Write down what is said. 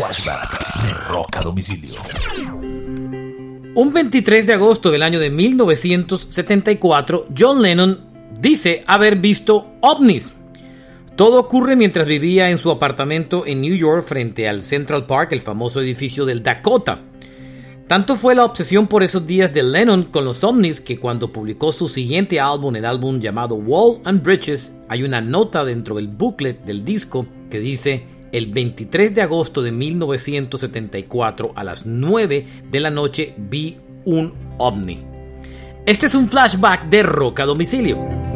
Flashback a Domicilio. Un 23 de agosto del año de 1974, John Lennon dice haber visto ovnis. Todo ocurre mientras vivía en su apartamento en New York frente al Central Park, el famoso edificio del Dakota. Tanto fue la obsesión por esos días de Lennon con los ovnis que cuando publicó su siguiente álbum, el álbum llamado Wall and Bridges, hay una nota dentro del booklet del disco que dice el 23 de agosto de 1974 a las 9 de la noche vi un ovni. Este es un flashback de Roca Domicilio.